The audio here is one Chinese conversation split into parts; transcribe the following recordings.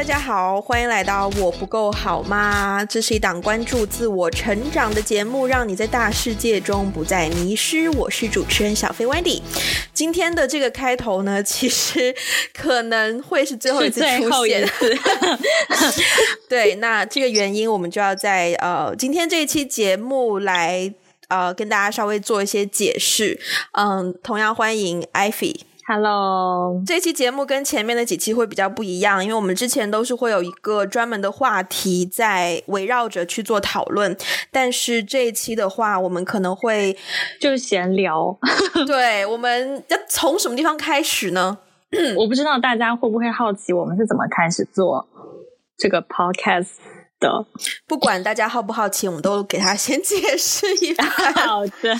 大家好，欢迎来到我不够好吗？这是一档关注自我成长的节目，让你在大世界中不再迷失。我是主持人小飞 Wendy。今天的这个开头呢，其实可能会是最后一次出现。对，那这个原因我们就要在呃今天这一期节目来呃跟大家稍微做一些解释。嗯，同样欢迎 Ivy。Hello，这期节目跟前面的几期会比较不一样，因为我们之前都是会有一个专门的话题在围绕着去做讨论，但是这一期的话，我们可能会就是闲聊。对，我们要从什么地方开始呢？我不知道大家会不会好奇，我们是怎么开始做这个 podcast。的，不管大家好不好奇，我们都给他先解释一下。好的，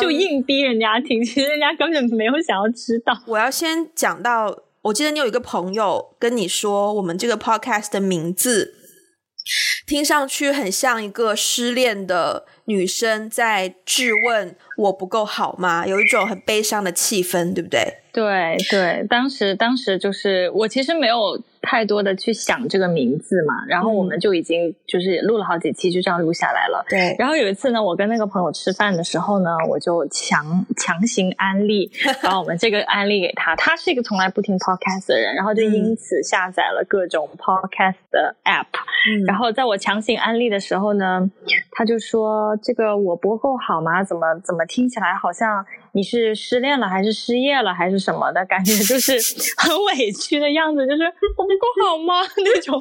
就硬逼人家听，其实人家根本没有想要知道。我要先讲到，我记得你有一个朋友跟你说，我们这个 podcast 的名字听上去很像一个失恋的女生在质问我不够好吗？有一种很悲伤的气氛，对不对？对对，当时当时就是我其实没有。太多的去想这个名字嘛，然后我们就已经就是录了好几期，就这样录下来了。对。然后有一次呢，我跟那个朋友吃饭的时候呢，我就强强行安利，把我们这个安利给他。他是一个从来不听 podcast 的人，然后就因此下载了各种 podcast 的 app。嗯。然后在我强行安利的时候呢，他就说：“这个我不够好吗？怎么怎么听起来好像你是失恋了，还是失业了，还是什么的感觉？就 是很委屈的样子，就是我不。”够好吗？那种，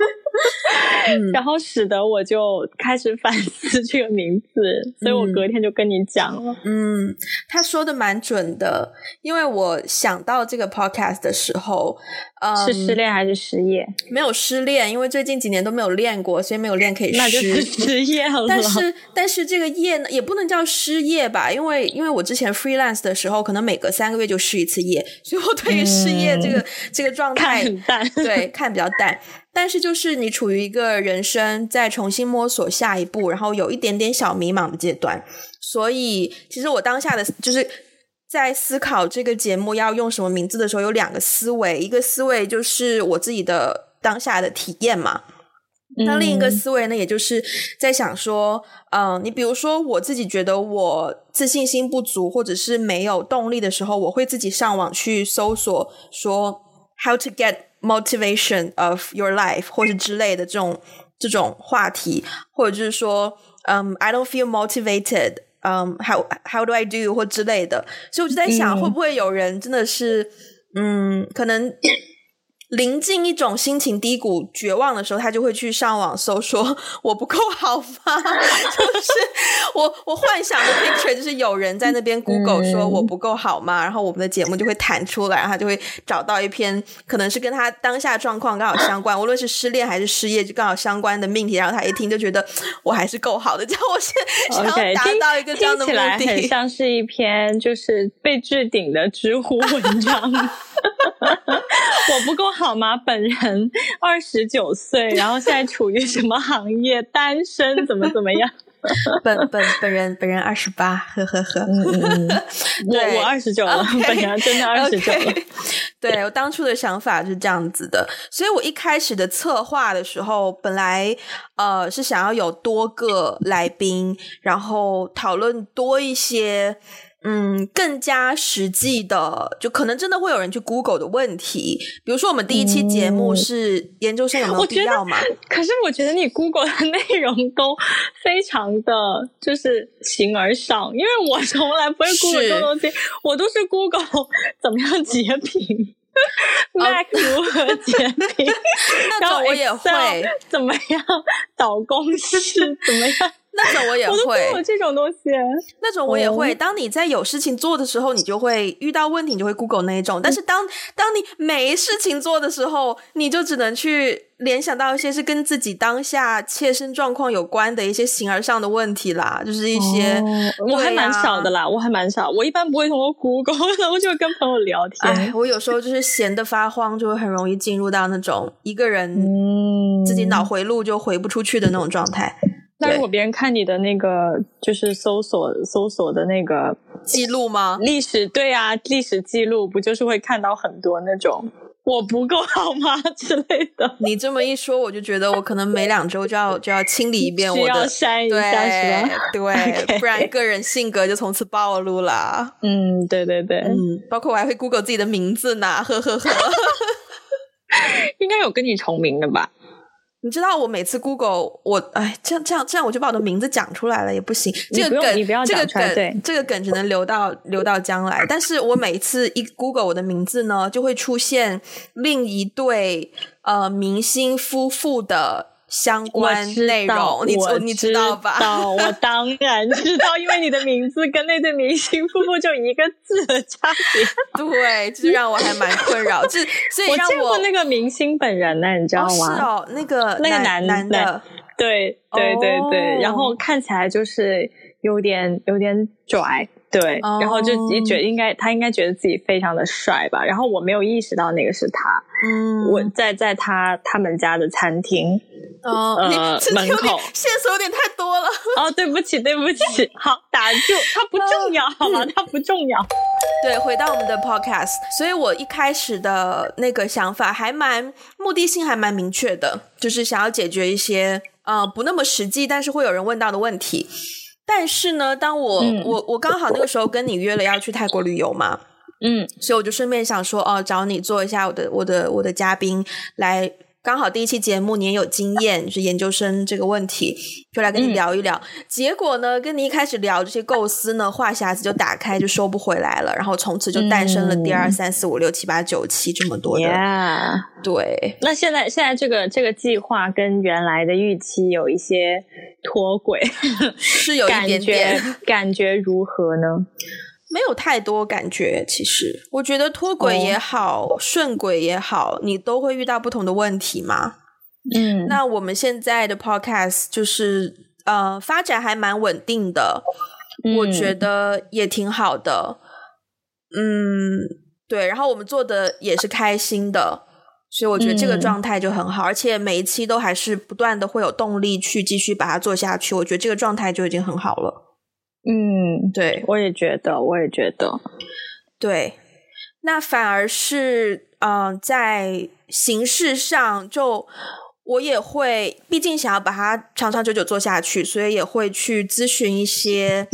然后使得我就开始反思这个名字，所以我隔天就跟你讲了。嗯，他说的蛮准的，因为我想到这个 podcast 的时候，嗯，是失恋还是失业？没有失恋，因为最近几年都没有练过，所以没有练可以失。那就是失业了。但是，但是这个业呢，也不能叫失业吧？因为，因为我之前 freelance 的时候，可能每隔三个月就失一次业，所以我对于失业这个、嗯、这个状态看很淡，对看。看比较淡，但是就是你处于一个人生在重新摸索下一步，然后有一点点小迷茫的阶段，所以其实我当下的就是在思考这个节目要用什么名字的时候，有两个思维，一个思维就是我自己的当下的体验嘛，那另一个思维呢，也就是在想说，嗯，你比如说我自己觉得我自信心不足或者是没有动力的时候，我会自己上网去搜索说 how to get Motivation of your life，或是之类的这种这种话题，或者就是说，嗯、um,，I don't feel motivated，嗯、um,，how how do I do 或之类的，所以我就在想，会不会有人真的是，嗯，可能。临近一种心情低谷、绝望的时候，他就会去上网搜说“ 我不够好吗？” 就是我我幻想的 picture 就是有人在那边 Google 说“我不够好吗？”然后我们的节目就会弹出来，然后他就会找到一篇可能是跟他当下状况刚好相关，无论是失恋还是失业，就刚好相关的命题。然后他一听就觉得 我还是够好的，叫我先想要达到一个这样的目的。Okay, 听起来很像是一篇就是被置顶的知乎文章。我不够好吗？本人二十九岁，然后现在处于什么行业？单身，怎么怎么样？本本本人本人二十八，呵呵呵。嗯嗯嗯，我我二十九了，okay, 本人真的二十九了。Okay. 对，我当初的想法是这样子的，所以我一开始的策划的时候，本来呃是想要有多个来宾，然后讨论多一些。嗯，更加实际的，就可能真的会有人去 Google 的问题，比如说我们第一期节目是研究生有没有必要嘛？可是我觉得你 Google 的内容都非常的就是形而上，因为我从来不会 Google 这种东西，我都是 Google 怎么样截屏，Mac 如何截屏，那种我也会怎么样导公式怎么样。那种我也会，我这种东西，那种我也会。当你在有事情做的时候，你就会遇到问题，你就会 Google 那一种。但是当当你没事情做的时候，你就只能去联想到一些是跟自己当下切身状况有关的一些形而上的问题啦，就是一些。哦、我还蛮少的啦，我还蛮少。我一般不会通过 Google，然后就会跟朋友聊天。哎，我有时候就是闲得发慌，就会很容易进入到那种一个人自己脑回路就回不出去的那种状态。那如果别人看你的那个就是搜索搜索的那个记录吗？历史对啊，历史记录不就是会看到很多那种我不够好吗 之类的。你这么一说，我就觉得我可能每两周就要就要清理一遍我的，需要删一下是吧？对，okay. 不然个人性格就从此暴露了。嗯，对对对，嗯，包括我还会 Google 自己的名字呢，呵呵呵。应该有跟你重名的吧？你知道我每次 Google 我哎，这样这样这样我就把我的名字讲出来了也不行，这个梗你不要讲出来，这个梗这个梗只能留到留到将来。但是我每次一 Google 我的名字呢，就会出现另一对呃明星夫妇的。相关内容，你我你知道吧？我当然知道，因为你的名字跟那对明星夫妇就一个字的差别。对，就是让我还蛮困扰。就所以让我，见过那个明星本人呢，你知道吗？哦是哦，那个那个男男的，对对对对，哦，然后看起来就是有点有点拽。对，oh. 然后就也觉得应该他应该觉得自己非常的帅吧，然后我没有意识到那个是他，嗯，我在在他他们家的餐厅，oh. 呃门口，线索有点太多了，哦，对不起对不起，好打住，它不重要好吗？它不重要。对，回到我们的 podcast，所以我一开始的那个想法还蛮目的性还蛮明确的，就是想要解决一些呃不那么实际，但是会有人问到的问题。但是呢，当我、嗯、我我刚好那个时候跟你约了要去泰国旅游嘛，嗯，所以我就顺便想说，哦，找你做一下我的我的我的嘉宾来。刚好第一期节目你也有经验，就是研究生这个问题，就来跟你聊一聊。嗯、结果呢，跟你一开始聊这些构思呢，话匣子就打开就收不回来了，然后从此就诞生了第二、三、四、五、六、七、八、九期这么多的。Yeah. 对。那现在现在这个这个计划跟原来的预期有一些脱轨，是有一点点。感觉，感觉如何呢？没有太多感觉，其实我觉得脱轨也好，哦、顺轨也好，你都会遇到不同的问题嘛。嗯，那我们现在的 podcast 就是呃发展还蛮稳定的，嗯，我觉得也挺好的。嗯，对，然后我们做的也是开心的，所以我觉得这个状态就很好，嗯，而且每一期都还是不断的会有动力去继续把它做下去，我觉得这个状态就已经很好了。嗯，对，我也觉得，我也觉得，对，那反而是，嗯、在形式上，就我也会，毕竟想要把它长长久久做下去，所以也会去咨询一些，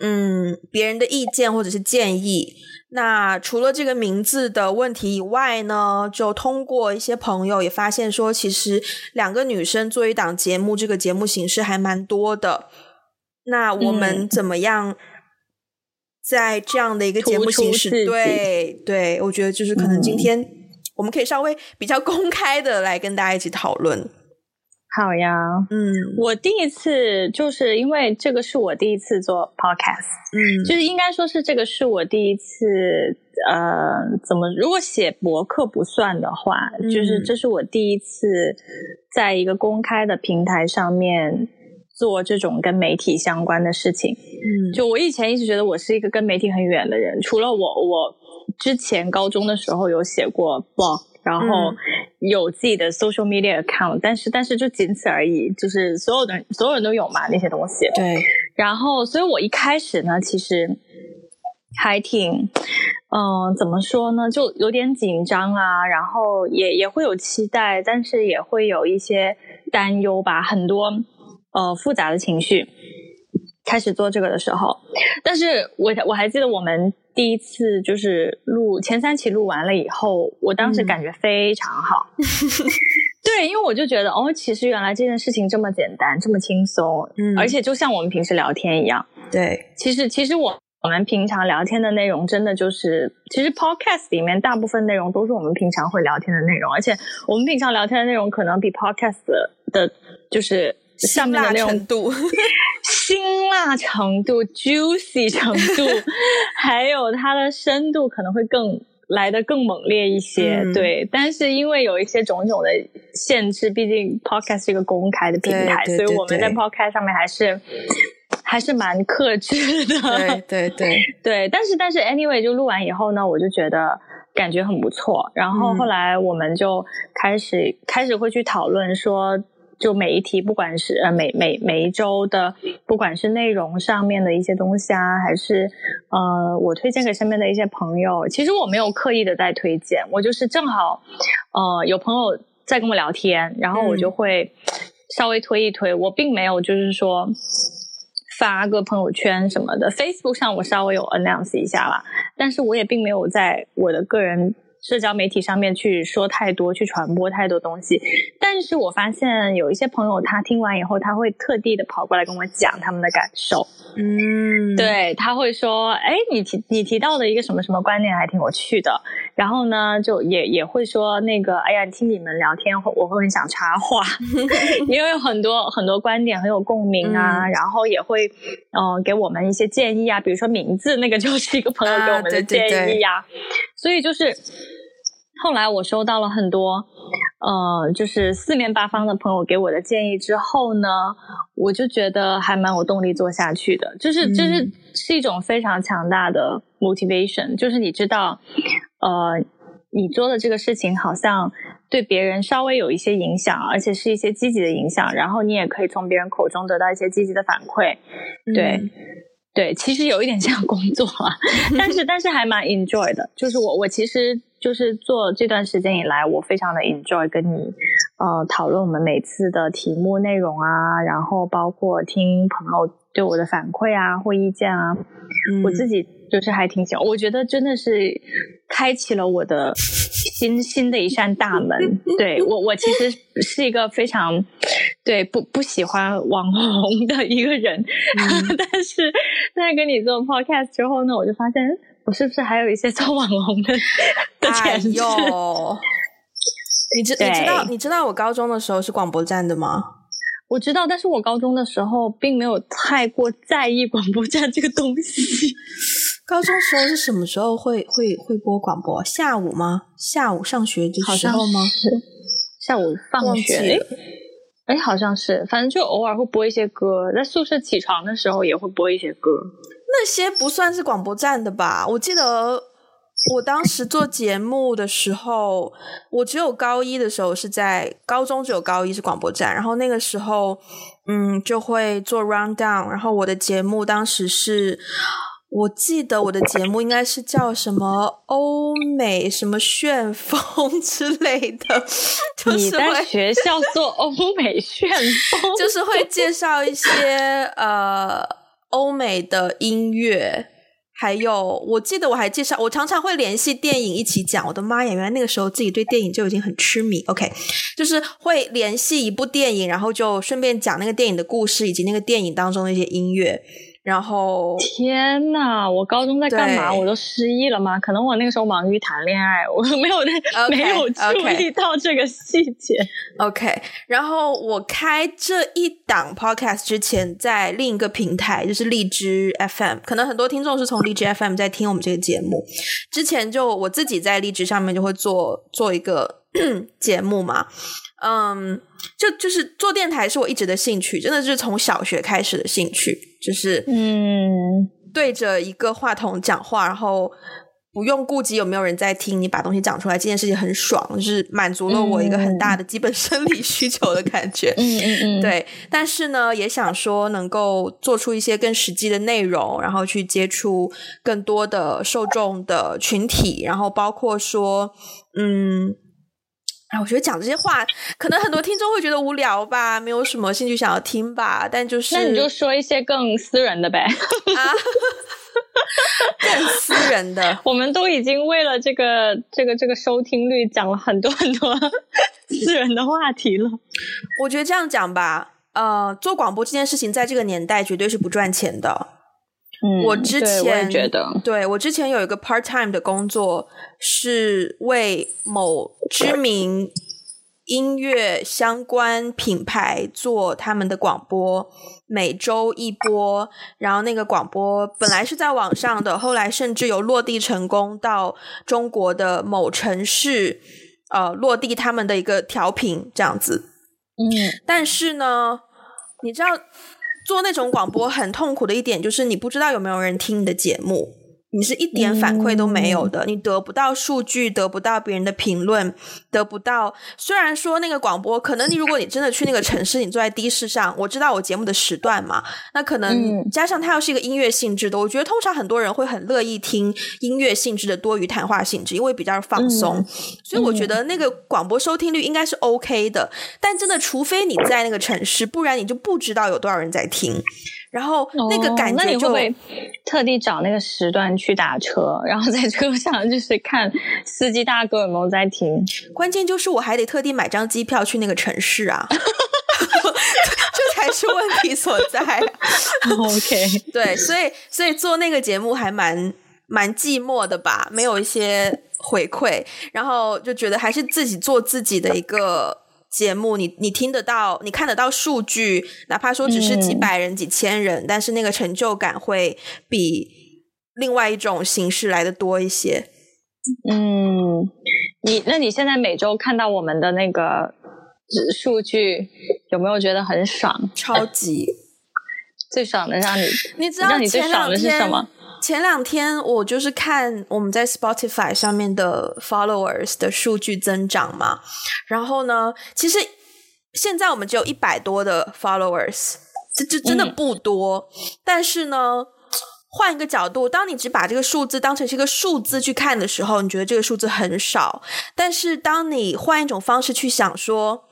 嗯，别人的意见或者是建议。那除了这个名字的问题以外呢，就通过一些朋友也发现说，其实两个女生做一档节目，这个节目形式还蛮多的。那我们怎么样在这样的一个节目形式？对对，我觉得就是可能今天我们可以稍微比较公开的来跟大家一起讨论。好呀，嗯，我第一次就是因为这个是我第一次做 podcast，嗯，就是应该说是这个是我第一次，呃，怎么如果写博客不算的话，嗯，就是这是我第一次在一个公开的平台上面。做这种跟媒体相关的事情，嗯，就我以前一直觉得我是一个跟媒体很远的人，除了我，我之前高中的时候有写过 blog，然后有自己的 social media account，但是但是就仅此而已，就是所有的所有人都有嘛那些东西，对，然后所以我一开始呢，其实还挺，嗯，怎么说呢，就有点紧张啊，然后也也会有期待，但是也会有一些担忧吧，很多。呃，复杂的情绪，开始做这个的时候，但是我我还记得我们第一次就是录前三期录完了以后，我当时感觉非常好。嗯、对，因为我就觉得哦，其实原来这件事情这么简单，这么轻松，嗯，而且就像我们平时聊天一样。对，其实其实我我们平常聊天的内容，真的就是，其实 podcast 里面大部分内容都是我们平常会聊天的内容，而且我们平常聊天的内容可能比 podcast 的，的就是。辛辣程度，辛辣程度，juicy 程度，还有它的深度可能会更来的更猛烈一些，嗯，对。但是因为有一些种种的限制，毕竟 podcast 是一个公开的平台，所以我们在 podcast 上面还是还是蛮克制的。对对对对，但是但是 anyway 就录完以后呢，我就觉得感觉很不错。然后后来我们就开始，嗯，开始会去讨论说。就每一题，不管是呃每每每一周的，不管是内容上面的一些东西啊，还是呃我推荐给身边的一些朋友，其实我没有刻意的在推荐，我就是正好呃有朋友在跟我聊天，然后我就会稍微推一推，我并没有就是说发个朋友圈什么的，Facebook 上我稍微有 announce 一下啦，但是我也并没有在我的个人。社交媒体上面去说太多，去传播太多东西，但是我发现有一些朋友，他听完以后，他会特地的跑过来跟我讲他们的感受。嗯，对，他会说，哎，你提你提到的一个什么什么观念还挺有趣的。然后呢，就也也会说那个，哎呀，听你们聊天，我会很想插话，因为有很多很多观点很有共鸣啊。嗯、然后也会，嗯、呃，给我们一些建议啊，比如说名字那个就是一个朋友给我们的建议呀、啊。啊、对对对，所以就是。后来我收到了很多，呃，就是四面八方的朋友给我的建议之后呢，我就觉得还蛮有动力做下去的。就是，就是是一种非常强大的 motivation，就是你知道，呃，你做的这个事情好像对别人稍微有一些影响，而且是一些积极的影响，然后你也可以从别人口中得到一些积极的反馈，对。嗯对，其实有一点像工作啊，但是但是还蛮 enjoy 的。就是我我其实就是做这段时间以来，我非常的 enjoy 跟你呃讨论我们每次的题目内容啊，然后包括听朋友对我的反馈啊或意见啊，嗯、我自己就是还挺喜欢。我觉得真的是开启了我的新新的一扇大门。对，我我其实是一个非常。对，不不喜欢网红的一个人，嗯、但是在跟你做 podcast 之后呢，我就发现我是不是还有一些做网红的 的潜质？哎、你知你知道你知道我高中的时候是广播站的吗？我知道，但是我高中的时候并没有太过在意广播站这个东西。高中时候是什么时候会会会播广播？下午吗？下午上学的时候吗？下午放学。哎，好像是，反正就偶尔会播一些歌，在宿舍起床的时候也会播一些歌。那些不算是广播站的吧？我记得我当时做节目的时候，我只有高一的时候是在高中，只有高一是广播站，然后那个时候，嗯，就会做 rundown，然后我的节目当时是。我记得我的节目应该是叫什么欧美什么旋风 之类的，就是你在学校做欧美旋风，就是会 介绍一些呃欧美的音乐，还有我记得我还介绍，我常常会联系电影一起讲。我的妈呀，原来那个时候自己对电影就已经很痴迷。OK，就是会联系一部电影，然后就顺便讲那个电影的故事以及那个电影当中的一些音乐。然后天呐，我高中在干嘛？我都失忆了吗？可能我那个时候忙于谈恋爱，我没有 Okay, 没有注意到这个细节。OK，然后我开这一档 Podcast 之前，在另一个平台就是荔枝 FM，可能很多听众是从荔枝 FM 在听我们这个节目。之前就我自己在荔枝上面就会做做一个 节目嘛。嗯，就就是做电台是我一直的兴趣，真的是从小学开始的兴趣，就是嗯，对着一个话筒讲话，然后不用顾及有没有人在听，你把东西讲出来，这件事情很爽，就是满足了我一个很大的基本生理需求的感觉。嗯嗯嗯，对。但是呢，也想说能够做出一些更实际的内容，然后去接触更多的受众的群体，然后包括说，嗯。哎，我觉得讲这些话，可能很多听众会觉得无聊吧，没有什么兴趣想要听吧。但就是，那你就说一些更私人的呗。啊，更私人的，我们都已经为了这个、这个、这个收听率讲了很多很多 私人的话题了。我觉得这样讲吧，呃，做广播这件事情，在这个年代绝对是不赚钱的。嗯，我之前我觉得，对，我之前有一个 part time 的工作，是为某知名音乐相关品牌做他们的广播，每周一播。然后那个广播本来是在网上的，后来甚至有落地成功到中国的某城市，呃，落地他们的一个调频这样子。嗯，但是呢，你知道。做那种广播很痛苦的一点就是你不知道有没有人听你的节目，你是一点反馈都没有的，嗯、你得不到数据，得不到别人的评论，得不到。虽然说那个广播，可能你如果你真的去那个城市，你坐在的士上，我知道我节目的时段嘛，那可能加上它又是一个音乐性质的，我觉得通常很多人会很乐意听音乐性质的多于谈话性质，因为比较放松。嗯、所以我觉得那个广播收听率应该是 OK 的，但真的，除非你在那个城市，不然你就不知道有多少人在听。然后那个感觉就，哦、那你会会特地找那个时段去打车，然后在车上就是看司机大哥有没有在听？关键就是我还得特地买张机票去那个城市啊 这才是问题所在。OK，对，所以所以做那个节目还蛮蛮寂寞的吧，没有一些回馈，然后就觉得还是自己做自己的一个。节目你你听得到，你看得到数据，哪怕说只是几百人、嗯、几千人，但是那个成就感会比另外一种形式来的多一些。嗯，你那你现在每周看到我们的那个数据，有没有觉得很爽？超级最爽的让你，你知道让你最爽的是什么？前两天我就是看我们在 Spotify 上面的 followers 的数据增长嘛，然后呢，其实现在我们只有一百多的 followers，这这真的不多。嗯、但是呢，换一个角度，当你只把这个数字当成是一个数字去看的时候，你觉得这个数字很少。但是当你换一种方式去想说，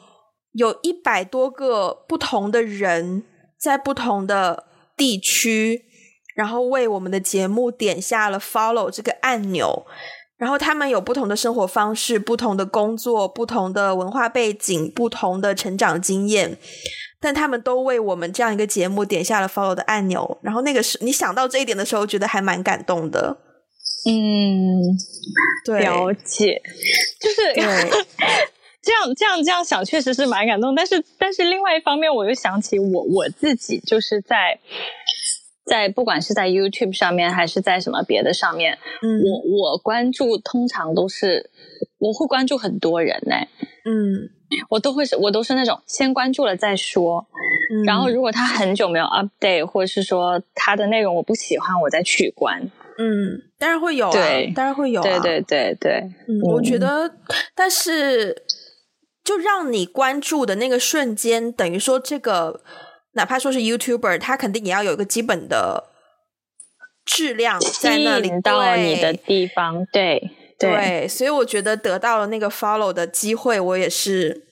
有一百多个不同的人在不同的地区。然后为我们的节目点下了 follow 这个按钮，然后他们有不同的生活方式、不同的工作、不同的文化背景、不同的成长经验，但他们都为我们这样一个节目点下了 follow 的按钮。然后那个是你想到这一点的时候，觉得还蛮感动的。嗯，对，了解，就是对 这样这样这样想，确实是蛮感动。但是但是另外一方面，我又想起我我自己就是在。在不管是在 YouTube 上面还是在什么别的上面，嗯，我我关注通常都是我会关注很多人呢，嗯，我都会是我都是那种先关注了再说，嗯，然后。如果他很久没有 update，或者是说他的内容我不喜欢，我再取关，嗯，当然会有啊，对，当然会有啊，对对对对，嗯，我觉。得，但是就让你关注的那个瞬间，等于说这个。哪怕说是 YouTuber，他肯定也要有一个基本的质量在那里，到你的地方，对对，对，所以我觉得得到了那个 follow 的机会，我也是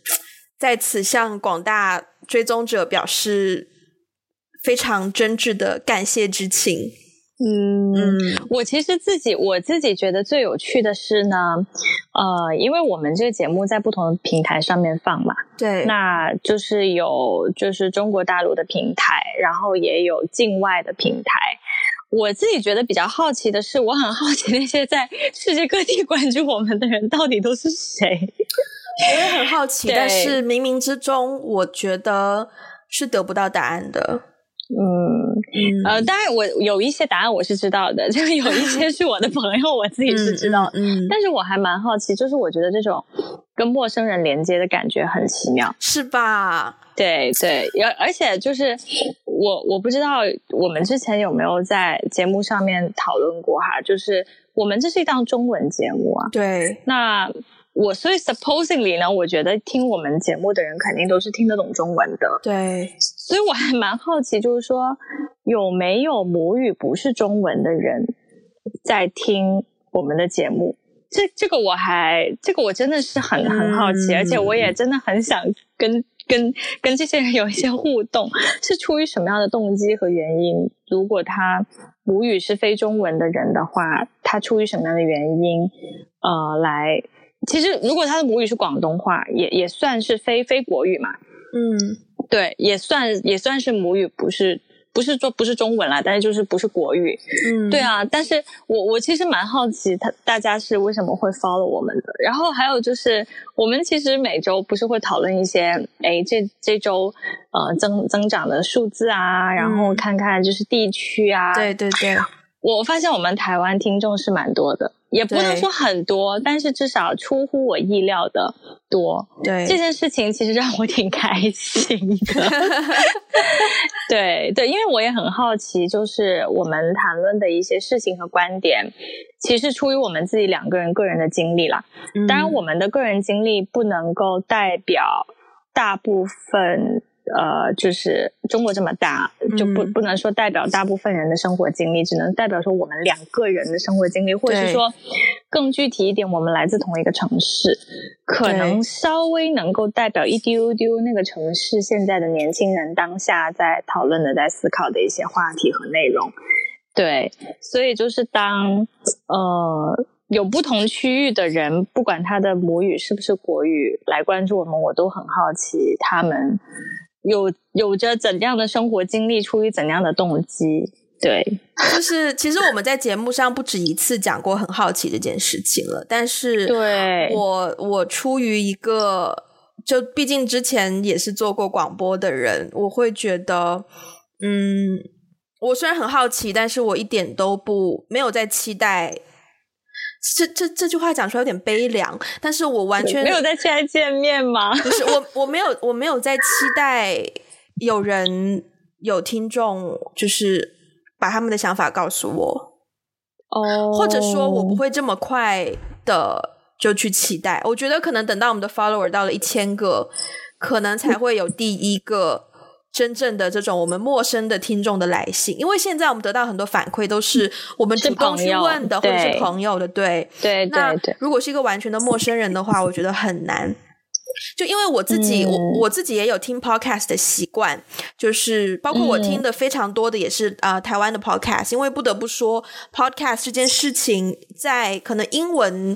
在此向广大追踪者表示非常真挚的感谢之情。嗯，嗯，我其实自己我自己觉得最有趣的是呢，呃，因为我们这个节目在不同的平台上面放嘛，对，那就是有就是中国大陆的平台，然后也有境外的平台。我自己觉得比较好奇的是，我很好奇那些在世界各地关注我们的人到底都是谁？我也很好奇，但是冥冥之中，我觉得是得不到答案的。嗯嗯呃，当然我有一些答案我是知道的，就是有一些 是我的朋友，我自己是知道。嗯，嗯，但是我还蛮好奇，就是我觉得这种跟陌生人连接的感觉很奇妙，是吧？对对，而而且就是我我不知道我们之前有没有在节目上面讨论过哈，就是我们这是一档中文节目啊，对，那。我所以 supposedly 呢，我觉得听我们节目的人肯定都是听得懂中文的。对，所以我还蛮好奇，就是说有没有母语不是中文的人在听我们的节目？这这个我还这个我真的是很很好奇，嗯，而且我也真的很想跟跟跟这些人有一些互动，是出于什么样的动机和原因？如果他母语是非中文的人的话，他出于什么样的原因呃来？其实，如果他的母语是广东话，也也算是非非国语嘛。嗯，对，也算也算是母语，不是不是说不是中文啦，但是就是不是国语。嗯，对啊。但是我我其实蛮好奇，他大家是为什么会 follow 我们的？然后还有就是，我们其实每周不是会讨论一些，哎，这这周呃增增长的数字啊，然后看看就是地区啊。对对对。我发现我们台湾听众是蛮多的，也不能说很多，但是至少出乎我意料的多。对，这件事情其实让我挺开心的。对对，因为我也很好奇，就是我们谈论的一些事情和观点，其实出于我们自己两个人个人的经历啦。嗯、当然，我们的个人经历不能够代表大部分。呃，就是中国这么大，就不不能说代表大部分人的生活经历，只能代表说我们两个人的生活经历，或者是说更具体一点，我们来自同一个城市，可能稍微能够代表一丢丢那个城市现在的年轻人当下在讨论的、在思考的一些话题和内容。对，所以就是当呃有不同区域的人，不管他的母语是不是国语，来关注我们，我都很好奇他们。有有着怎样的生活经历，出于怎样的动机？对，就是其实我们在节目上不止一次讲过很好奇这件事情了。但是，对我我出于一个，就毕竟之前也是做过广播的人，我会觉得，嗯，我虽然很好奇，但是我一点都不没有在期待。这这这句话讲出来有点悲凉，但是我完全没有在期待见面吗？不是我，我没有，我没有在期待有人有听众，就是把他们的想法告诉我哦，oh. 或者说我不会这么快的就去期待。我觉得可能等到我们的 follower 到了一千个，可能才会有第一个。真正的这种我们陌生的听众的来信，因为现在我们得到很多反馈都是我们主动去问的，或者是朋友的，对对对。那如果是一个完全的陌生人的话，我觉得很难。就因为我自己，嗯、我我自己也有听 podcast 的习惯，就是包括我听的非常多的也是啊、嗯呃、台湾的 podcast，因为不得不说 podcast 这件事情在可能英文。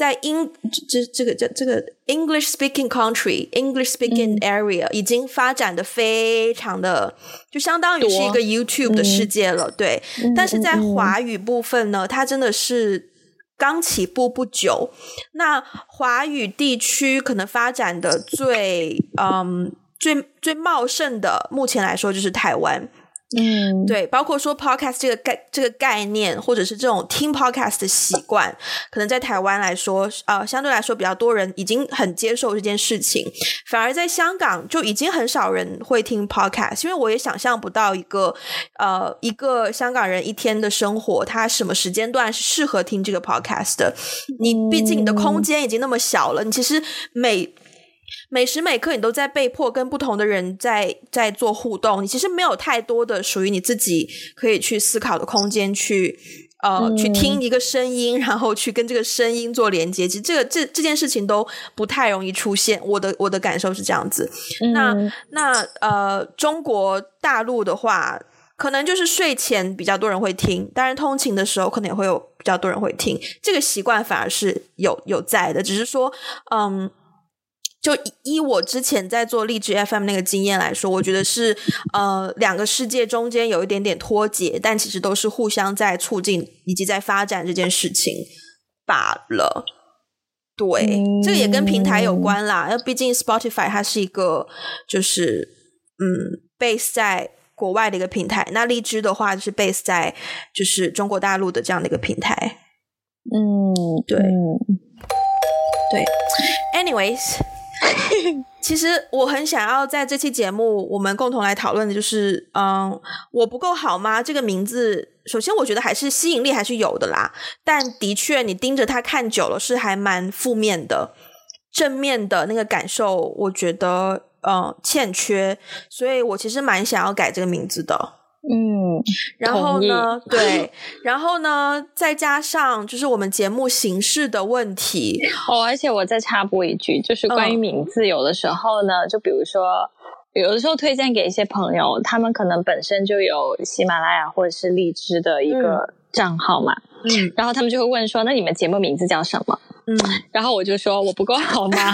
在英这这个这这个 English speaking country English speaking area、嗯、已经发展的非常的，就相当于是一个 YouTube 的世界了，对。嗯、但是在华语部分呢，它真的是刚起步不久。那华语地区可能发展的最嗯最最茂盛的，目前来说就是台湾。嗯，对，包括说 podcast 这个概这个概念，或者是这种听 podcast 的习惯，可能在台湾来说，呃，相对来说比较多人已经很接受这件事情，反而在香港就已经很少人会听 podcast，因为我也想象不到一个呃一个香港人一天的生活，他什么时间段是适合听这个 podcast 的。你毕竟你的空间已经那么小了，你其实每每时每刻，你都在被迫跟不同的人在在做互动，你其实没有太多的属于你自己可以去思考的空间去，呃、嗯、去听一个声音，然后去跟这个声音做连接。其实这个这这件事情都不太容易出现。我的我的感受是这样子。嗯、那那呃，中国大陆的话，可能就是睡前比较多人会听，当然通勤的时候可能也会有比较多人会听。这个习惯反而是有有在的，只是说嗯。就依我之前在做荔枝 FM 那个经验来说，我觉得是呃两个世界中间有一点点脱节，但其实都是互相在促进以及在发展这件事情罢了。对，嗯、这个也跟平台有关啦。那毕竟 Spotify 它是一个就是嗯 base 在国外的一个平台，那荔枝的话就是 base 在就是中国大陆的这样的一个平台。嗯，对，嗯、对。Anyways。其实我很想要在这期节目，我们共同来讨论的就是，嗯，我不够好吗？这个名字，首先我觉得还是吸引力还是有的啦，但的确你盯着它看久了是还蛮负面的，正面的那个感受，我觉得嗯欠缺，所以我其实蛮想要改这个名字的。嗯，然后呢？对，然后呢？再加上就是我们节目形式的问题哦。而且我再插播一句，就是关于名字，有的时候呢，嗯、就比如说，有的时候推荐给一些朋友，他们可能本身就有喜马拉雅或者是荔枝的一个账号嘛，嗯，然后他们就会问说：“那你们节目名字叫什么？”嗯，然后我就说：“我不够好吗？”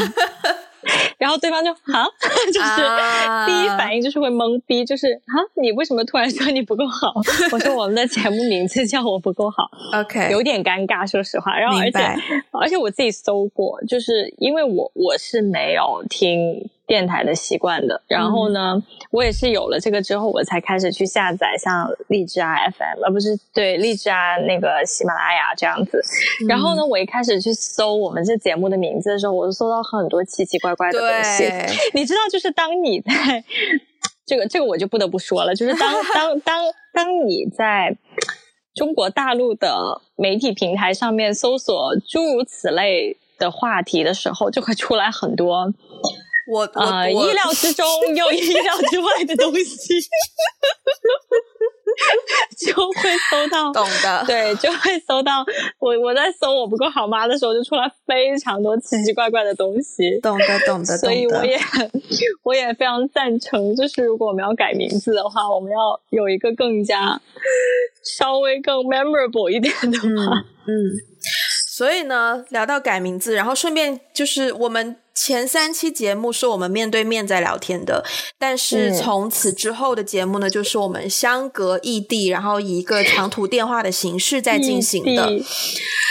然后对方就啊，就是第一反应就是会懵逼，就是啊，你为什么突然说你不够好？我说我们的节目名字叫我不够好，OK，有点尴尬，说实话。然后而且而且我自己搜过，就是因为我我是没有听。电台的习惯的，然后呢，嗯、我也是有了这个之后，我才开始去下载像荔枝啊 FM，而不是对荔枝啊那个喜马拉雅这样子。嗯、然后呢，我一开始去搜我们这节目的名字的时候，我就搜到很多奇奇怪怪的东西。对 你知道，就是当你在这个这个，我就不得不说了，就是当 当当当你在中国大陆的媒体平台上面搜索诸如此类的话题的时候，就会出来很多。我啊、呃，意料之中 又意料之外的东西，就会搜到，懂的，对，就会搜到。我我在搜我不够好妈的时候，就出来非常多奇奇怪怪的东西，懂的，懂的。所以我也 我也非常赞成，就是如果我们要改名字的话，我们要有一个更加稍微更 memorable 一点的话，嗯。嗯，所以呢，聊到改名字，然后顺便就是我们。前三期节目是我们面对面在聊天的，但是从此之后的节目呢，就是我们相隔异地，然后以一个长途电话的形式在进行的。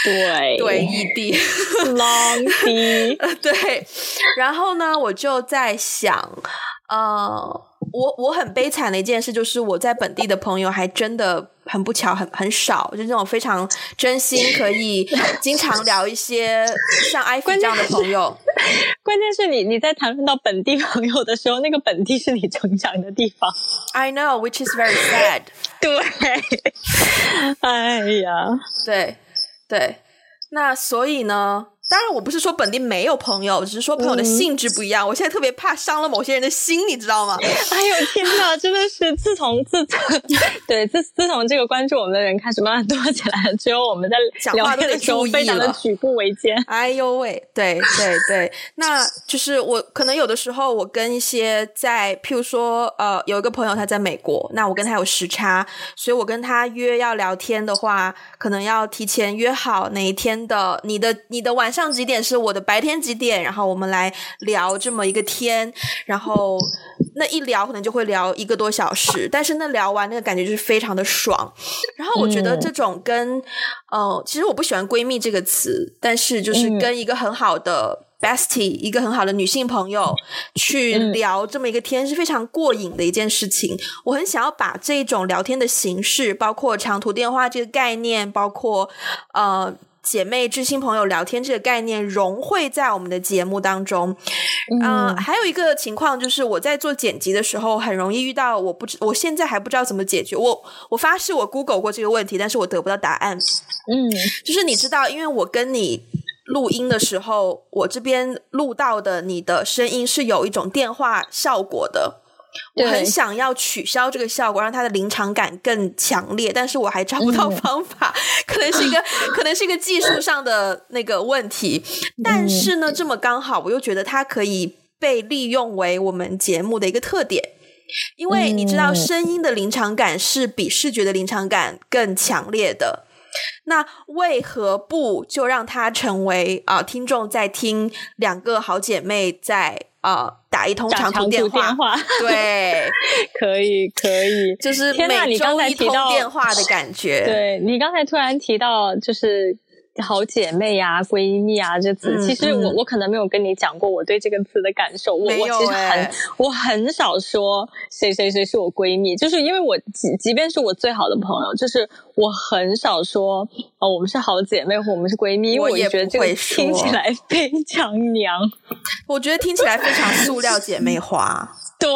对。对，异地，long 地，对。然后呢，我就在想，呃，我我很悲惨的一件事就是我在本地的朋友还真的。很不巧，很很少，就是那种非常真心，可以 经常聊一些像 艾菲这样的朋友。关键是你你在谈论到本地朋友的时候，那个本地是你成长的地方。I know, which is very sad. 对，哎呀，对对，那所以呢？当然，我不是说本地没有朋友，只是说朋友的性质不一样。嗯、我现在特别怕伤了某些人的心，你知道吗？哎呦天哪，真的是自从自从 对自自从这个关注我们的人开始慢慢多起来了，只有我们在讲话的时候非常的举步维艰。哎呦喂，对对对，那就是我可能有的时候我跟一些在譬如说呃有一个朋友他在美国，那我跟他有时差，所以我跟他约要聊天的话，可能要提前约好哪一天的你的你的晚。上几点是我的白天几点，然后我们来聊这么一个天，然后那一聊可能就会聊一个多小时，但是那聊完那个感觉就是非常的爽。然后我觉得这种跟、嗯、呃，其实我不喜欢闺蜜这个词，但是就是跟一个很好的 bestie，、嗯、一个很好的女性朋友去聊这么一个天是非常过瘾的一件事情。我很想要把这种聊天的形式，包括长途电话这个概念，包括呃。姐妹、知心朋友聊天这个概念融汇在我们的节目当中。嗯、呃，还有一个情况就是我在做剪辑的时候，很容易遇到我不知，我现在还不知道怎么解决。我我发誓我 Google 过这个问题，但是我得不到答案。嗯，就是你知道，因为我跟你录音的时候，我这边录到的你的声音是有一种电话效果的。我很想要取消这个效果，让它的临场感更强烈，但是我还找不到方法，嗯、可能是一个 可能是一个技术上的那个问题。但是呢，这么刚好，我又觉得它可以被利用为我们节目的一个特点，因为你知道，声音的临场感是比视觉的临场感更强烈的。那为何不就让它成为啊、呃，听众在听两个好姐妹在啊。呃打一通长途电话，电话对，可以可以，就是每周一通电话的感觉。对，你刚才突然提到，就是。好姐妹呀、啊，闺蜜啊，这词、嗯、其实我我可能没有跟你讲过我对这个词的感受。我、欸、我其实很我很少说谁谁谁是我闺蜜，就是因为我即即便是我最好的朋友，就是我很少说哦，我们是好姐妹或我们是闺蜜，因为我觉得这个听起来非常娘。我觉得听起来非常塑料姐妹花。对，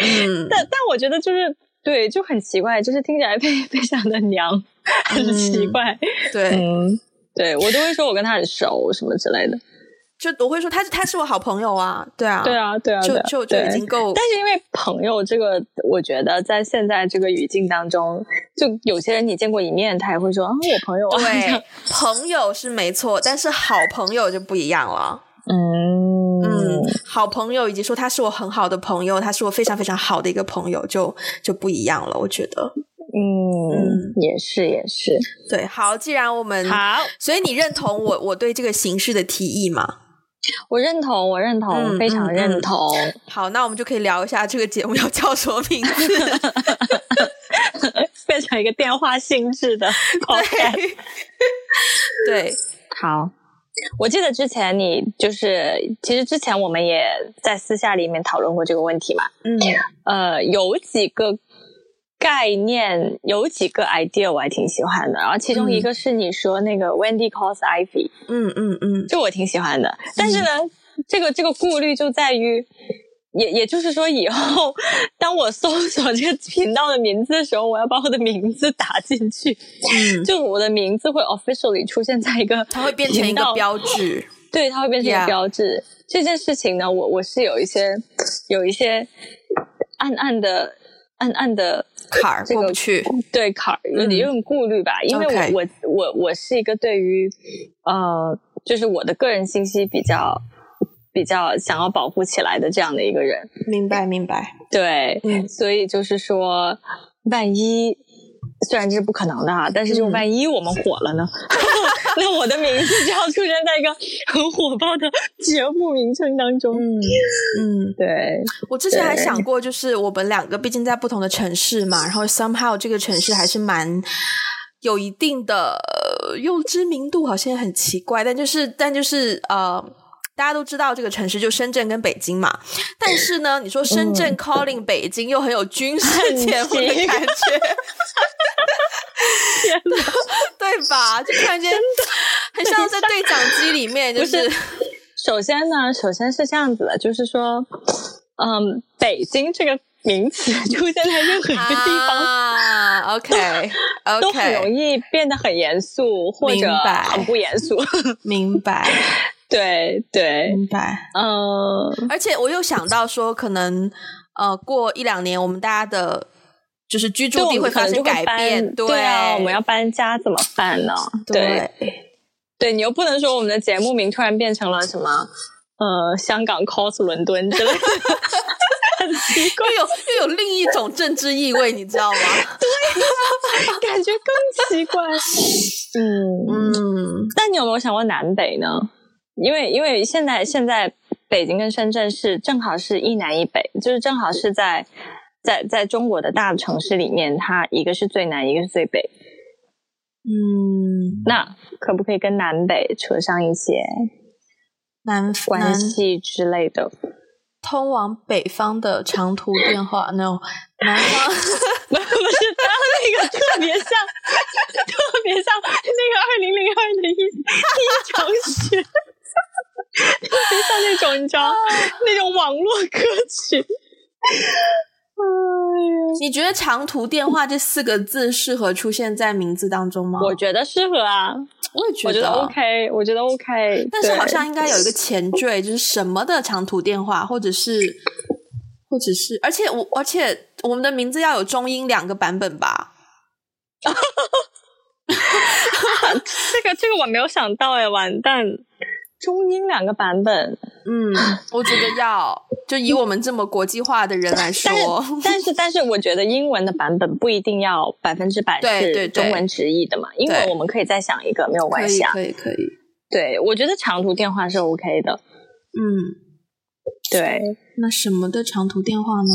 嗯，但但我觉得就是对，就很奇怪，就是听起来非非常的娘，很奇怪。嗯、对。嗯对，我都会说我跟他很熟什么之类的，就我会说他他是我好朋友啊，对啊，对啊，对啊，就就就已经够。但是因为朋友这个，我觉得在现在这个语境当中，就有些人你见过一面，他也会说啊，我朋友啊。对，朋友是没错，但是好朋友就不一样了。嗯嗯，好朋友以及说他是我很好的朋友，他是我非常非常好的一个朋友，就就不一样了，我觉得。嗯，嗯，也是也是，对，好，既然我们好，所以你认同我我对这个形式的提议吗？我认同，我认同，嗯、非常认同、嗯嗯。好，那我们就可以聊一下这个节目要叫什么名字，变成一个电话性质的。对，对，好。我记得之前你就是，其实之前我们也在私下里面讨论过这个问题嘛。嗯。呃，有几个。概念有几个 idea 我还挺喜欢的，然后其中一个是你说那个 Wendy calls Ivy，嗯嗯嗯，就我挺喜欢的。但是呢，嗯、这个这个顾虑就在于，也也就是说，以后 当我搜索这个频道的名字的时候，我要把我的名字打进去，嗯，就我的名字会 officially 出现在一个，它会变成一个标志，对，它会变成一个标志。这件事情呢，我我是有一些有一些暗暗的。暗暗的坎儿过不去，对坎儿有点有点顾虑吧，嗯、因为我我我我是一个对于呃，就是我的个人信息比较比较想要保护起来的这样的一个人。明白明白，对，嗯、所以就是说，万一。虽然这是不可能的哈，但是就万一我们火了呢？嗯、那我的名字就要出现在一个很火爆的节目名称当中。嗯嗯，对。我之前还想过，就是我们两个毕竟在不同的城市嘛，然后 somehow 这个城市还是蛮有一定的用知名度，好像很奇怪，但就是但就是呃。大家都知道这个城市就深圳跟北京嘛，但是呢，你说深圳 calling 北京又很有军事节目的感觉，对吧？就突然间很像在对讲机里面，就是，是。首先呢，首先是这样子的，就是说，嗯，北京这个名词 出现在任何一个地方啊，OK，OK，都很容易变得很严肃或者很不严肃，明白。对对，明白。嗯，而且我又想到说，可能呃，过一两年，我们大家的就是居住地会发生改变，对，对啊，我们要搬家怎么办呢？对，对，你又不能说我们的节目名突然变成了什么呃，香港 cos 伦敦之类的，很奇怪，又有又有另一种政治意味，你知道吗？对，啊感觉更奇怪。嗯 嗯，但你有没有想过南北呢？因为因为现在现在北京跟深圳是正好是一南一北，就是正好是在在在中国的大城市里面，它一个是最南，一个是最北。嗯，那可不可以跟南北扯上一些南关系之类的？通往北方的长途电话？No，南方不是，他那个特别像，特别像那个二零零二的一一场雪。就像那种你知道那种网络歌曲，哎呀，你觉得长途电话这四个字适合出现在名字当中吗？我觉得适合啊，我也觉得，我觉得 OK，我觉得 OK。但是好像应该有一个前缀，就是什么的长途电话，或者是，或者是，而且我而且我们的名字要有中英两个版本吧？这个这个我没有想到哎，完蛋。中英两个版本，嗯，我觉得要就以我们这么国际化的人来说，但是但是，但是我觉得英文的版本不一定要百分之百是中文直译的嘛，英文我们可以再想一个，没有关系啊，可以可以。对，我觉得长途电话是 OK 的，嗯，对。那什么的长途电话呢？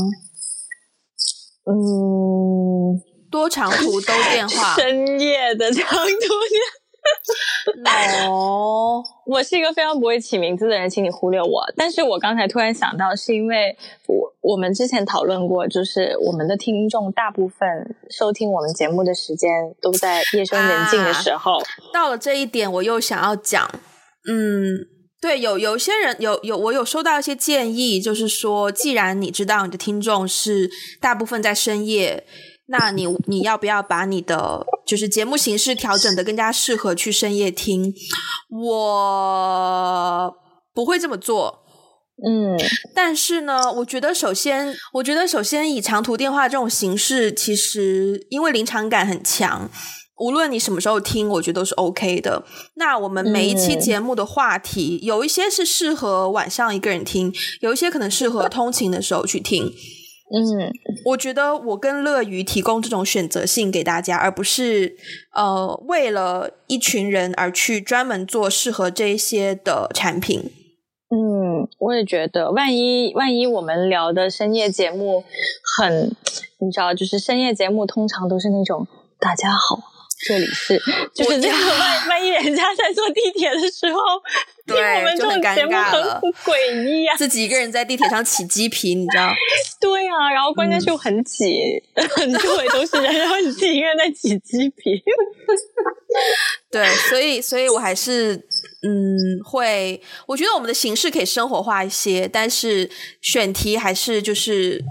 嗯，多长途都电话，深夜的长途电。哦，我是一个非常不会起名字的人，请你忽略我。但是我刚才突然想到，是因为我我们之前讨论过，就是我们的听众大部分收听我们节目的时间都在夜深人静的时候。啊，到了这一点，我又想要讲，嗯，对，有有些人有有我有收到一些建议，就是说，既然你知道你的听众是大部分在深夜。那你你要不要把你的就是节目形式调整的更加适合去深夜听？我不会这么做，嗯，但是呢，我觉得首先，我觉得首先以长途电话这种形式，其实因为临场感很强，无论你什么时候听，我觉得都是 OK 的。那我们每一期节目的话题，有一些是适合晚上一个人听，有一些可能适合通勤的时候去听。嗯，我觉得我更乐于提供这种选择性给大家，而不是呃为了一群人而去专门做适合这些的产品。嗯，我也觉得，万一万一我们聊的深夜节目很，你知道，就是深夜节目通常都是那种大家好，这里是，就是这个万万一人家在坐地铁的时候。对，我们这种节目很诡异啊！自己一个人在地铁上起鸡皮，你知道？对啊，然后关键是又很挤，周围都是人，然后你自己一个人在起鸡皮。对，所以，所以我还是嗯，会，我觉得我们的形式可以生活化一些，但是选题还是就是。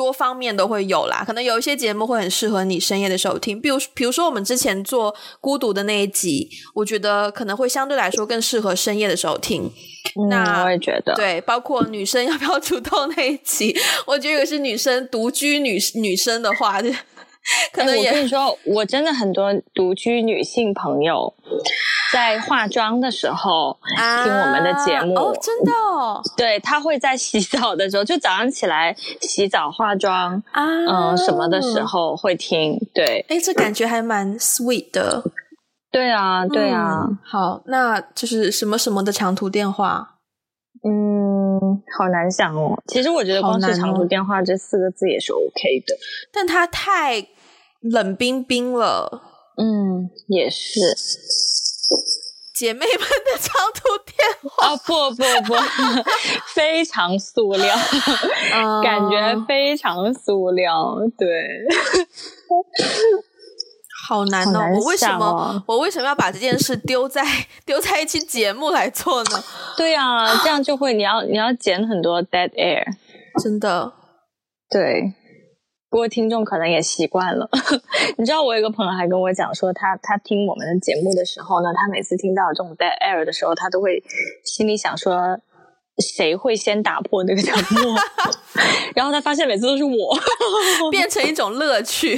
多方面都会有啦，可能有一些节目会很适合你深夜的时候听，比如比如说我们之前做孤独的那一集，我觉得可能会相对来说更适合深夜的时候听。嗯、那我也觉得，对，包括女生要不要主动那一集，我觉得如果是女生独居女女生的话，就 可能我跟你说，我真的很多独居女性朋友。在化妆的时候听我们的节目，啊、哦，真的哦，对，她会在洗澡的时候，就早上起来洗澡化妆啊，嗯，什么的时候会听，对，哎，这感觉还蛮 sweet 的，对啊，对啊，嗯、好，那就是什么什么的长途电话，嗯，好难想哦，其实我觉得光是长途电话这四个字也是 OK 的，但它太冷冰冰了，嗯，也是。姐妹们的长途电话啊、哦，不不不，非常塑料，嗯、感觉非常塑料，对，好难哦！难哦，我为什么我为什么要把这件事丢在 丢在一期节目来做呢？对啊，这样就会你要你要剪很多 dead air，真的，对。不过听众可能也习惯了，你知道我有个朋友还跟我讲说他，他听我们的节目的时候呢，他每次听到这种带 air 的时候，他都会心里想说。谁会先打破那个沉默？然后他发现每次都是我，变成一种乐趣。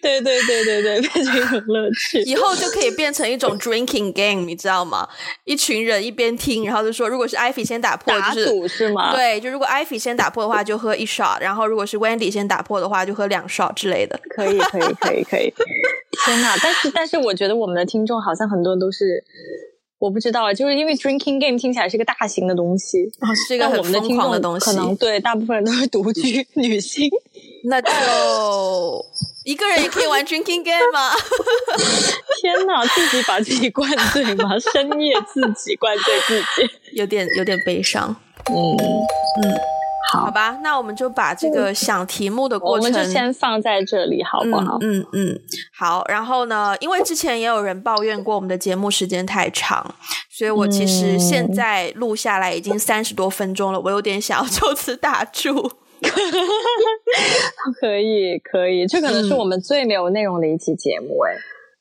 对对对对对，变成一种乐趣。以后就可以变成一种 drinking game，你知道吗？一群人一边听，然后就说，如果是 Ivy 先打破，就是，打赌是吗？对，就如果 Ivy 先打破的话，就喝一 shot；然后如果是 Wendy 先打破的话，就喝两 shot 之类的。可以可以可以可以。天呐！但是但是，我觉得我们的听众好像很多都是。我不知道，就是因为 drinking game 听起来是个大型的东西，是一个很疯狂的东西。可能对大部分人都是独居 女性，那就 一个人也可以玩 drinking game 吗？天哪，自己把自己灌醉吗？深夜自己灌醉自己，有点有点悲伤。嗯嗯。好吧，那我们就把这个想题目的过程，我们就先放在这里，好不好？嗯嗯，嗯，好。然后呢，因为之前也有人抱怨过我们的节目时间太长，所以我其实现在录下来已经三十多分钟了，我有点想要就此打住。可以，可以，这可能是我们最没有内容的一期节目，哎。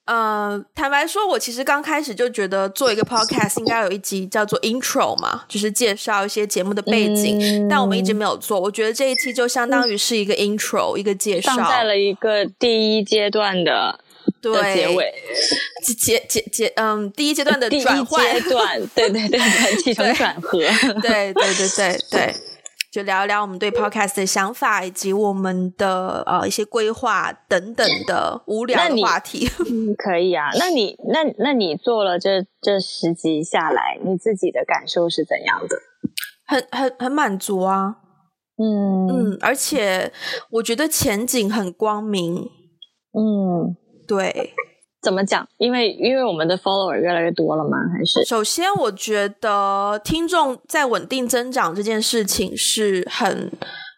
呃，坦白说，我其实刚开始就觉得做一个 podcast 应该有一集叫做 intro 嘛，就是介绍一些节目的背景，嗯，但我们一直没有做。我觉得这一期就相当于是一个 intro，嗯，一个介绍，放在了一个第一阶段的对的结尾，结结结，嗯，第一阶段的转换阶段，对对对，起承转合，对对对对对。对就聊一聊我们对 podcast 的想法，以及我们的呃一些规划等等的无聊的话题。嗯，可以啊。那你那那你做了这这十集下来，你自己的感受是怎样的？很很很满足啊。嗯嗯，而且我觉得前景很光明。嗯，对。怎么讲？因为因为我们的 follower 越来越多了吗？还是首先，我觉得听众在稳定增长这件事情是很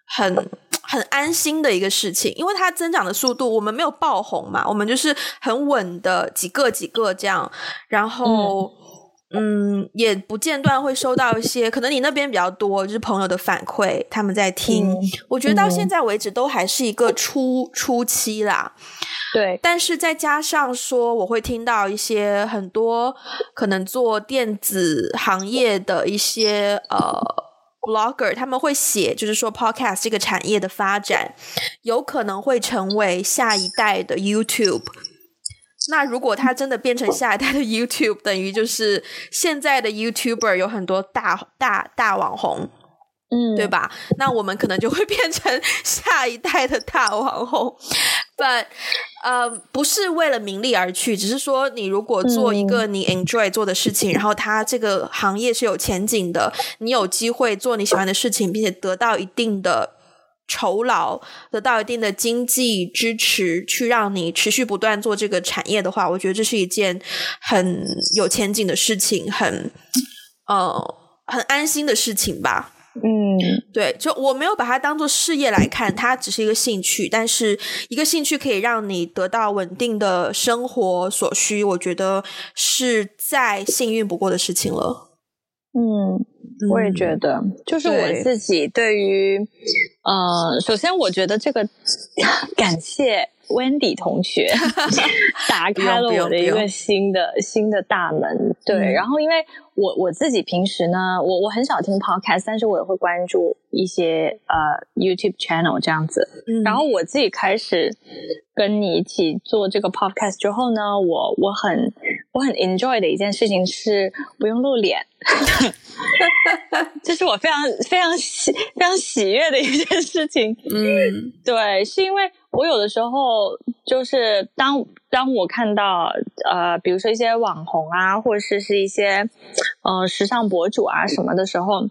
很很安心的一个事情，因为它增长的速度，我们没有爆红嘛，我们就是很稳的几个几个这样，然后嗯，嗯，也不间断会收到一些，可能你那边比较多，就是朋友的反馈，他们在听，嗯，我觉得到现在为止都还是一个初初期啦。对，但是再加上说，我会听到一些很多可能做电子行业的一些呃 blogger，他们会写，就是说 podcast 这个产业的发展有可能会成为下一代的 YouTube。那如果它真的变成下一代的 YouTube，等于就是现在的 YouTuber 有很多大大大网红。嗯，对吧？那我们可能就会变成 下一代的大网红。，but 呃，不是为了名利而去，只是说你如果做一个你 enjoy 做的事情，嗯、然后它这个行业是有前景的，你有机会做你喜欢的事情，并且得到一定的酬劳，得到一定的经济支持，去让你持续不断做这个产业的话，我觉得这是一件很有前景的事情，很呃很安心的事情吧。嗯，对，就我没有把它当做事业来看，它只是一个兴趣。但是一个兴趣可以让你得到稳定的生活所需，我觉得是再幸运不过的事情了。嗯，我也觉得，嗯、就是我自己对于，对呃，首先我觉得这个 感谢。Wendy 同学 打开了我的一个新的新的大门，对。嗯、然后，因为我我自己平时呢，我我很少听 podcast，但是我也会关注一些呃 YouTube channel 这样子。嗯、然后我自己开始跟你一起做这个 podcast 之后呢，我我很我很 enjoy 的一件事情是不用露脸，这是我非常非常喜非常喜悦的一件事情。嗯，对，是因为。我有的时候就是当当我看到呃，比如说一些网红啊，或者是是一些呃时尚博主啊什么的时候，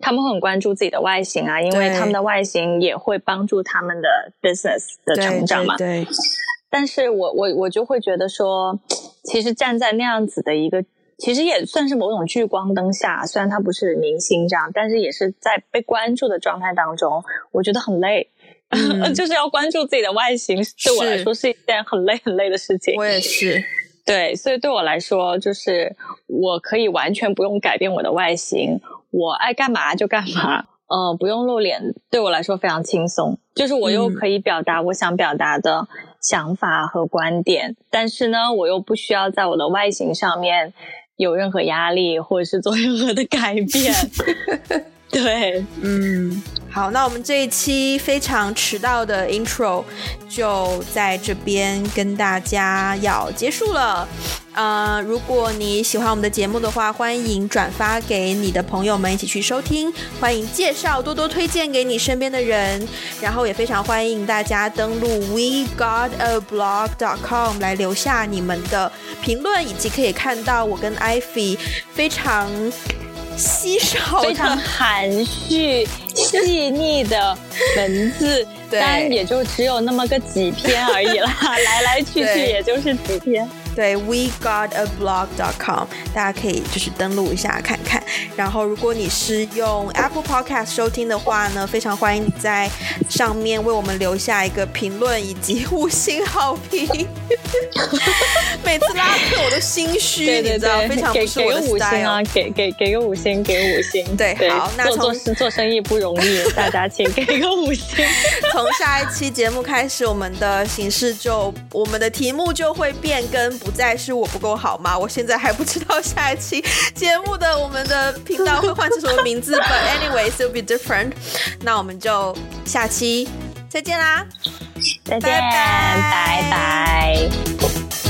他们会很关注自己的外形啊，因为他们的外形也会帮助他们的 business 的成长嘛。对，对，对。但是我我我就会觉得说，其实站在那样子的一个，其实也算是某种聚光灯下，虽然他不是明星这样，但是也是在被关注的状态当中，我觉得很累。嗯、就是要关注自己的外形，对我来说是一件很累很累的事情。我也是，对，所以对我来说，就是我可以完全不用改变我的外形，我爱干嘛就干嘛，呃，不用露脸，对我来说非常轻松。就是我又可以表达我想表达的想法和观点，嗯、但是呢，我又不需要在我的外形上面有任何压力，或者是做任何的改变。对，嗯。好，那我们这一期非常迟到的 intro 就在这边跟大家要结束了。呃，如果你喜欢我们的节目的话，欢迎转发给你的朋友们一起去收听，欢迎介绍多多推荐给你身边的人，然后也非常欢迎大家登录 we got a blog dot com 来留下你们的评论，以及可以看到我跟 Ivy 非常。稀少、非常含蓄、细腻的文字，当然也就只有那么个几篇而已啦，来来去去也就是几篇。对，we got a blog dot com，大家可以就是登录一下看看。然后，如果你是用 Apple Podcast 收听的话呢，非常欢迎你在上面为我们留下一个评论以及五星好评。每次拉客我都心虚，对对对，你知道，非常不是我的 style。给个五星啊，给给给个五星，给五星。对，对好，那从做做生意不容易，大家请给个五星。从下一期节目开始，我们的形式就我们的题目就会变更。不再是我不够好吗？我现在还不知道下一期 节目的我们的频道会换成什么名字。But anyways, it'll be different。那我们就下期再见啦！再见，拜拜。拜拜。